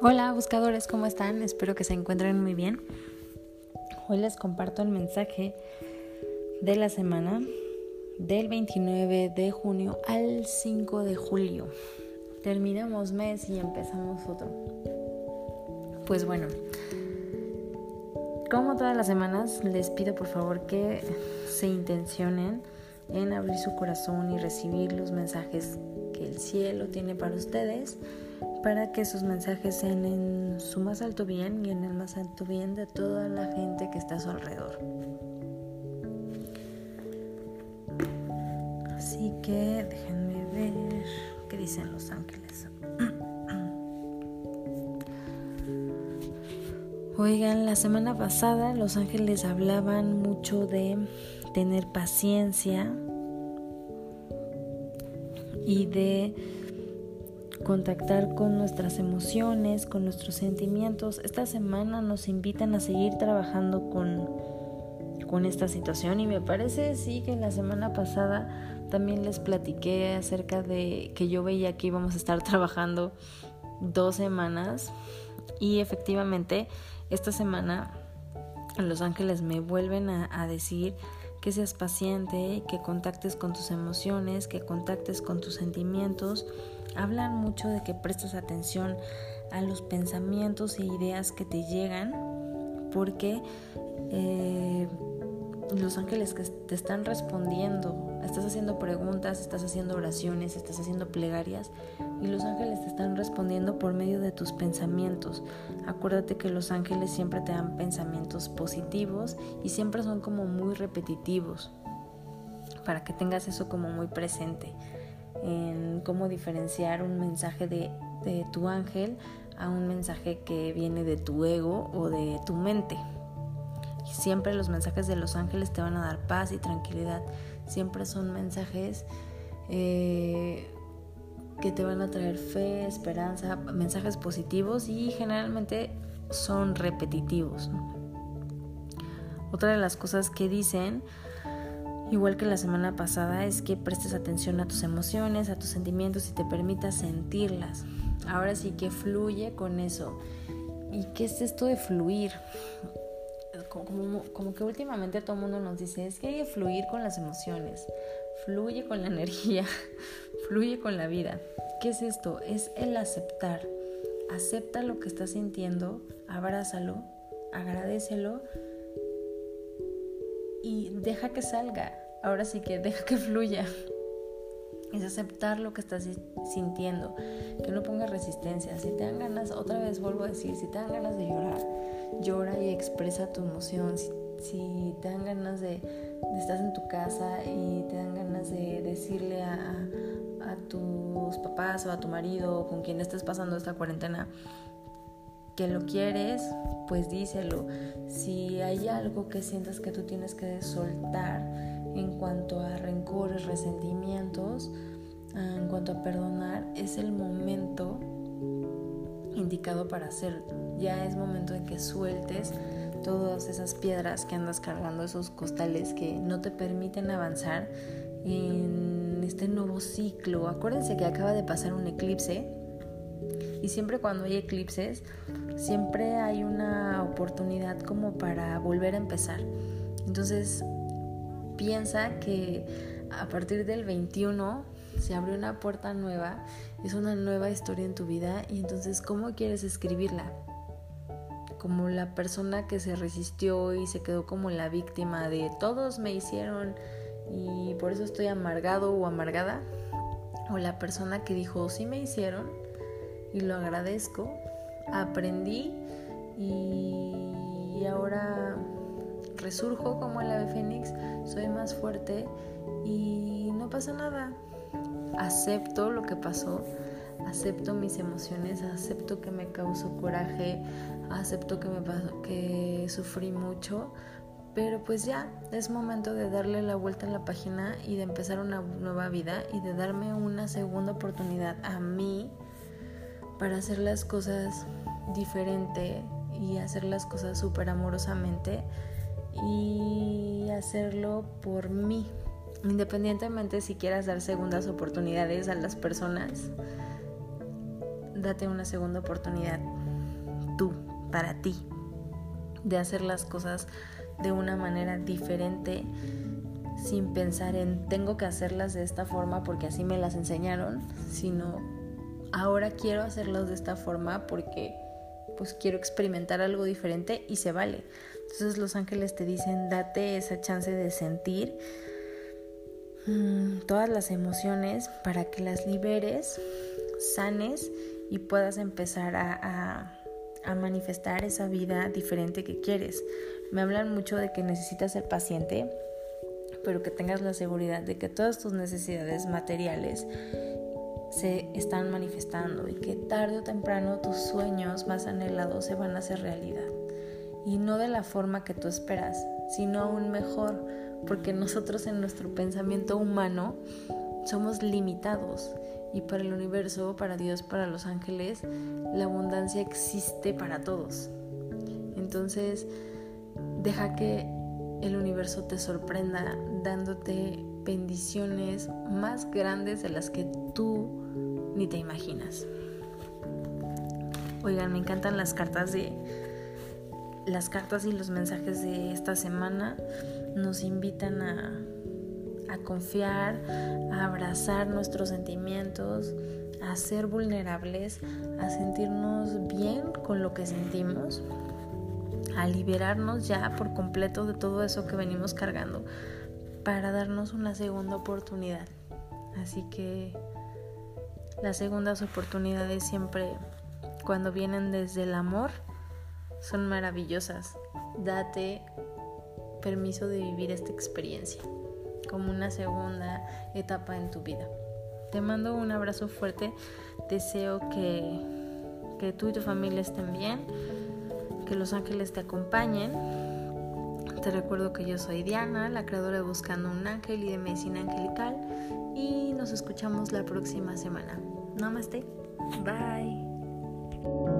Hola buscadores, ¿cómo están? Espero que se encuentren muy bien. Hoy les comparto el mensaje de la semana del 29 de junio al 5 de julio. Terminamos mes y empezamos otro. Pues bueno, como todas las semanas, les pido por favor que se intencionen en abrir su corazón y recibir los mensajes que el cielo tiene para ustedes para que sus mensajes sean en su más alto bien y en el más alto bien de toda la gente que está a su alrededor. Así que déjenme ver qué dicen los ángeles. Oigan, la semana pasada los ángeles hablaban mucho de tener paciencia y de contactar con nuestras emociones, con nuestros sentimientos. Esta semana nos invitan a seguir trabajando con, con esta situación y me parece sí que la semana pasada también les platiqué acerca de que yo veía que íbamos a estar trabajando dos semanas y efectivamente esta semana los ángeles me vuelven a, a decir que seas paciente, que contactes con tus emociones, que contactes con tus sentimientos. Hablan mucho de que prestes atención a los pensamientos e ideas que te llegan, porque eh, los ángeles que te están respondiendo, estás haciendo preguntas, estás haciendo oraciones, estás haciendo plegarias y los ángeles te están respondiendo por medio de tus pensamientos. Acuérdate que los ángeles siempre te dan pensamientos positivos y siempre son como muy repetitivos para que tengas eso como muy presente en cómo diferenciar un mensaje de, de tu ángel a un mensaje que viene de tu ego o de tu mente. Siempre los mensajes de los ángeles te van a dar paz y tranquilidad. Siempre son mensajes eh, que te van a traer fe, esperanza, mensajes positivos y generalmente son repetitivos. Otra de las cosas que dicen, igual que la semana pasada, es que prestes atención a tus emociones, a tus sentimientos y te permitas sentirlas. Ahora sí que fluye con eso. ¿Y qué es esto de fluir? como, que últimamente todo mundo nos dice, es que hay que fluir con las emociones, fluye con la energía, fluye con la vida. ¿Qué es esto? Es el aceptar. Acepta lo que estás sintiendo, abrázalo, agradecelo y deja que salga. Ahora sí que deja que fluya. Es aceptar lo que estás sintiendo, que no pongas resistencia. Si te dan ganas, otra vez vuelvo a decir, si te dan ganas de llorar, llora y expresa tu emoción. Te dan ganas de, de, estás en tu casa y te dan ganas de decirle a, a tus papás o a tu marido o con quien estés pasando esta cuarentena que lo quieres, pues díselo. Si hay algo que sientas que tú tienes que soltar en cuanto a rencores, resentimientos, en cuanto a perdonar, es el momento indicado para hacerlo. Ya es momento de que sueltes todas esas piedras que andas cargando, esos costales que no te permiten avanzar en este nuevo ciclo. Acuérdense que acaba de pasar un eclipse y siempre cuando hay eclipses, siempre hay una oportunidad como para volver a empezar. Entonces, piensa que a partir del 21 se abre una puerta nueva, es una nueva historia en tu vida y entonces ¿cómo quieres escribirla? Como la persona que se resistió y se quedó como la víctima de todos me hicieron y por eso estoy amargado o amargada. O la persona que dijo sí me hicieron y lo agradezco, aprendí y ahora resurjo como el ave fénix, soy más fuerte y no pasa nada acepto lo que pasó, acepto mis emociones, acepto que me causó coraje, acepto que me pasó, que sufrí mucho, pero pues ya es momento de darle la vuelta a la página y de empezar una nueva vida y de darme una segunda oportunidad a mí para hacer las cosas diferente y hacer las cosas súper amorosamente y hacerlo por mí, Independientemente si quieras dar segundas oportunidades a las personas, date una segunda oportunidad. para ti, de hacer las cosas de una manera diferente sin pensar en tengo que hacerlas de esta forma porque así me las enseñaron, sino ahora quiero hacerlas de esta forma porque pues quiero experimentar algo diferente y se vale. Entonces los ángeles te dicen, date esa chance de sentir mm, todas las emociones para que las liberes, sanes y puedas empezar a, manifestar esa vida diferente que quieres. Me hablan mucho de que necesitas ser paciente, pero que tengas la seguridad de que todas tus necesidades materiales se están manifestando y que tarde o temprano tus sueños más anhelados se van a hacer realidad. Y no de la forma que tú esperas, sino aún mejor, porque nosotros en nuestro pensamiento humano somos limitados y para el universo, para Dios, para los ángeles, la abundancia existe para todos. Entonces, deja que el universo te sorprenda dándote bendiciones más grandes de las que tú ni te imaginas. Oigan, me encantan las cartas de las cartas y los mensajes de esta semana nos invitan a, a confiar, a abrazar nuestros sentimientos, a ser vulnerables, a sentirnos bien con lo que sentimos, a liberarnos ya por completo de todo eso que venimos cargando para darnos una segunda oportunidad. Así que las segundas oportunidades siempre cuando vienen desde el amor son maravillosas. Date permiso de vivir esta experiencia como una segunda etapa en tu vida. Te mando un abrazo fuerte, deseo que, que tú y tu familia estén bien, que los ángeles te acompañen. Te recuerdo que yo soy Diana, la creadora de Buscando un Ángel y de Medicina Angelical, y nos escuchamos la próxima semana. Namaste. Bye.